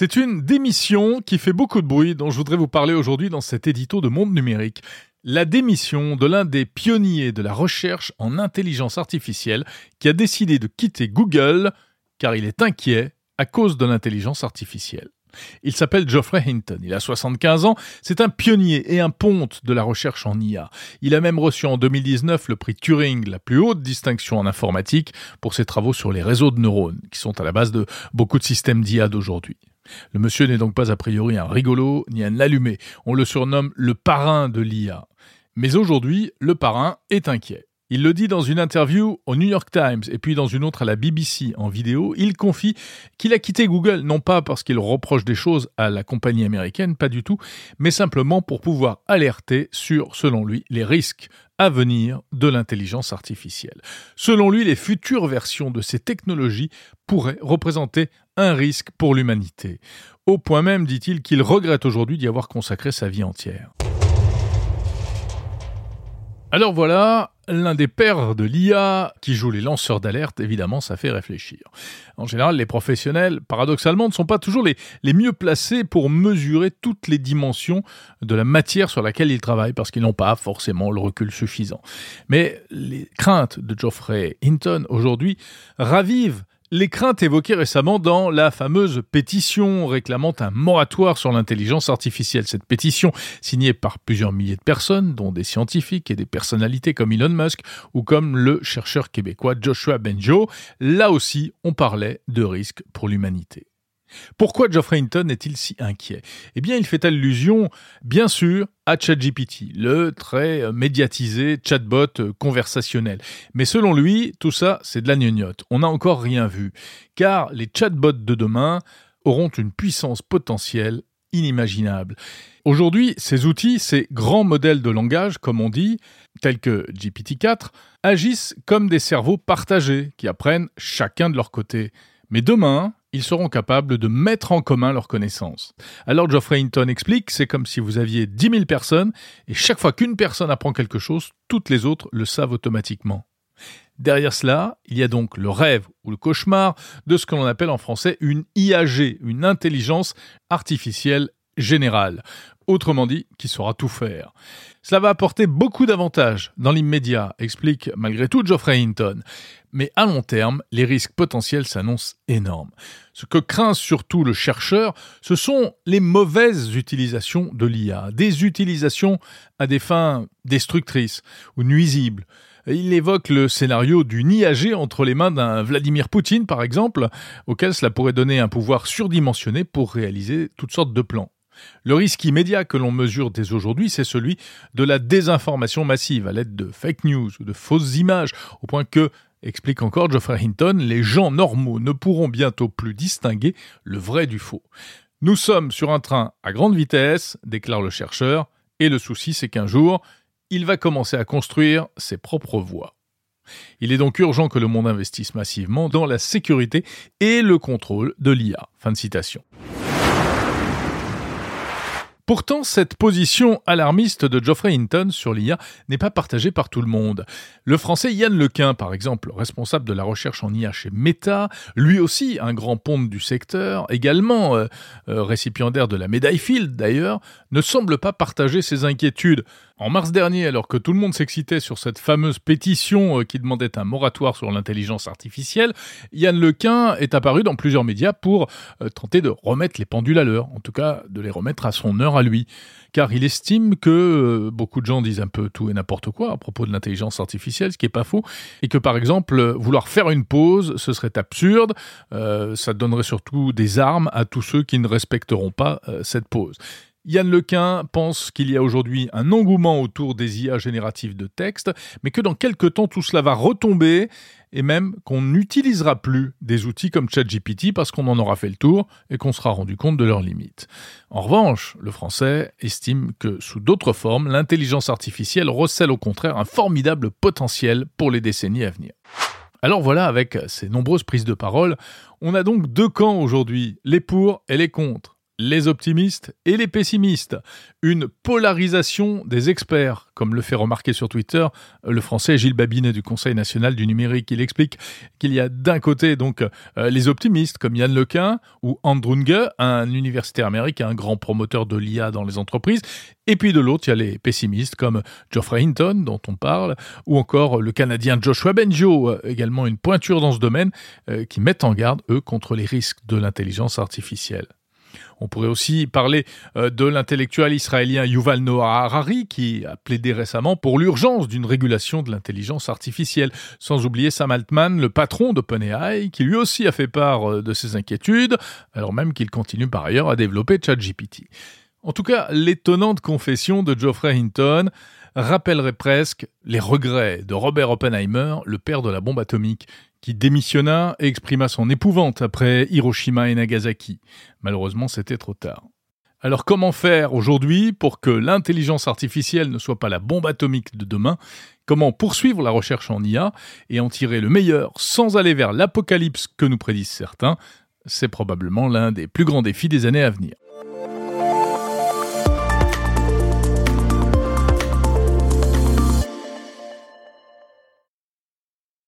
C'est une démission qui fait beaucoup de bruit dont je voudrais vous parler aujourd'hui dans cet édito de Monde Numérique. La démission de l'un des pionniers de la recherche en intelligence artificielle qui a décidé de quitter Google car il est inquiet à cause de l'intelligence artificielle. Il s'appelle Geoffrey Hinton, il a 75 ans, c'est un pionnier et un ponte de la recherche en IA. Il a même reçu en 2019 le prix Turing, la plus haute distinction en informatique, pour ses travaux sur les réseaux de neurones, qui sont à la base de beaucoup de systèmes d'IA d'aujourd'hui. Le monsieur n'est donc pas a priori un rigolo ni un allumé. On le surnomme le parrain de l'IA. Mais aujourd'hui, le parrain est inquiet. Il le dit dans une interview au New York Times et puis dans une autre à la BBC en vidéo. Il confie qu'il a quitté Google, non pas parce qu'il reproche des choses à la compagnie américaine, pas du tout, mais simplement pour pouvoir alerter sur, selon lui, les risques à venir de l'intelligence artificielle. Selon lui, les futures versions de ces technologies pourraient représenter un risque pour l'humanité. Au point même, dit-il, qu'il regrette aujourd'hui d'y avoir consacré sa vie entière. Alors voilà, l'un des pères de l'IA qui joue les lanceurs d'alerte, évidemment, ça fait réfléchir. En général, les professionnels, paradoxalement, ne sont pas toujours les, les mieux placés pour mesurer toutes les dimensions de la matière sur laquelle ils travaillent, parce qu'ils n'ont pas forcément le recul suffisant. Mais les craintes de Geoffrey Hinton aujourd'hui ravivent les craintes évoquées récemment dans la fameuse pétition réclamant un moratoire sur l'intelligence artificielle. Cette pétition, signée par plusieurs milliers de personnes, dont des scientifiques et des personnalités comme Elon Musk ou comme le chercheur québécois Joshua Benjo, là aussi on parlait de risques pour l'humanité. Pourquoi Geoffrey Hinton est-il si inquiet? Eh bien, il fait allusion, bien sûr, à ChatGPT, le très médiatisé chatbot conversationnel. Mais selon lui, tout ça, c'est de la gnognotte. On n'a encore rien vu. Car les chatbots de demain auront une puissance potentielle inimaginable. Aujourd'hui, ces outils, ces grands modèles de langage, comme on dit, tels que GPT-4, agissent comme des cerveaux partagés qui apprennent chacun de leur côté. Mais demain, ils seront capables de mettre en commun leurs connaissances. Alors Geoffrey Hinton explique, c'est comme si vous aviez 10 000 personnes, et chaque fois qu'une personne apprend quelque chose, toutes les autres le savent automatiquement. Derrière cela, il y a donc le rêve ou le cauchemar de ce que l'on appelle en français une IAG, une intelligence artificielle générale, autrement dit, qui saura tout faire. Cela va apporter beaucoup d'avantages dans l'immédiat, explique malgré tout Geoffrey Hinton. Mais à long terme, les risques potentiels s'annoncent énormes. Ce que craint surtout le chercheur, ce sont les mauvaises utilisations de l'IA, des utilisations à des fins destructrices ou nuisibles. Il évoque le scénario d'une IAG entre les mains d'un Vladimir Poutine, par exemple, auquel cela pourrait donner un pouvoir surdimensionné pour réaliser toutes sortes de plans. Le risque immédiat que l'on mesure dès aujourd'hui, c'est celui de la désinformation massive à l'aide de fake news ou de fausses images, au point que, explique encore Geoffrey Hinton, les gens normaux ne pourront bientôt plus distinguer le vrai du faux. Nous sommes sur un train à grande vitesse, déclare le chercheur, et le souci c'est qu'un jour, il va commencer à construire ses propres voies. Il est donc urgent que le monde investisse massivement dans la sécurité et le contrôle de l'IA. Fin de citation. Pourtant, cette position alarmiste de Geoffrey Hinton sur l'IA n'est pas partagée par tout le monde. Le français Yann Lequin, par exemple, responsable de la recherche en IA chez Meta, lui aussi un grand ponte du secteur, également euh, euh, récipiendaire de la médaille Field d'ailleurs, ne semble pas partager ses inquiétudes. En mars dernier, alors que tout le monde s'excitait sur cette fameuse pétition euh, qui demandait un moratoire sur l'intelligence artificielle, Yann Lequin est apparu dans plusieurs médias pour tenter de remettre les pendules à l'heure, en tout cas de les remettre à son heure à lui, car il estime que euh, beaucoup de gens disent un peu tout et n'importe quoi à propos de l'intelligence artificielle, ce qui n'est pas faux, et que par exemple, vouloir faire une pause, ce serait absurde, euh, ça donnerait surtout des armes à tous ceux qui ne respecteront pas euh, cette pause. Yann Lequin pense qu'il y a aujourd'hui un engouement autour des IA génératives de texte, mais que dans quelques temps tout cela va retomber et même qu'on n'utilisera plus des outils comme ChatGPT parce qu'on en aura fait le tour et qu'on sera rendu compte de leurs limites. En revanche, le français estime que sous d'autres formes, l'intelligence artificielle recèle au contraire un formidable potentiel pour les décennies à venir. Alors voilà, avec ces nombreuses prises de parole, on a donc deux camps aujourd'hui, les pour et les contre les optimistes et les pessimistes, une polarisation des experts, comme le fait remarquer sur Twitter le français Gilles Babinet du Conseil national du numérique. Il explique qu'il y a d'un côté donc euh, les optimistes comme Yann Lequin ou Andrew un universitaire américain, un grand promoteur de l'IA dans les entreprises, et puis de l'autre, il y a les pessimistes comme Geoffrey Hinton, dont on parle, ou encore le Canadien Joshua Benjo, euh, également une pointure dans ce domaine, euh, qui mettent en garde, eux, contre les risques de l'intelligence artificielle. On pourrait aussi parler euh, de l'intellectuel israélien Yuval Noah Harari qui a plaidé récemment pour l'urgence d'une régulation de l'intelligence artificielle, sans oublier Sam Altman, le patron d'OpenAI, qui lui aussi a fait part euh, de ses inquiétudes, alors même qu'il continue par ailleurs à développer ChatGPT. En tout cas, l'étonnante confession de Geoffrey Hinton rappellerait presque les regrets de Robert Oppenheimer, le père de la bombe atomique, qui démissionna et exprima son épouvante après Hiroshima et Nagasaki. Malheureusement, c'était trop tard. Alors comment faire aujourd'hui pour que l'intelligence artificielle ne soit pas la bombe atomique de demain? Comment poursuivre la recherche en IA et en tirer le meilleur sans aller vers l'apocalypse que nous prédisent certains? C'est probablement l'un des plus grands défis des années à venir.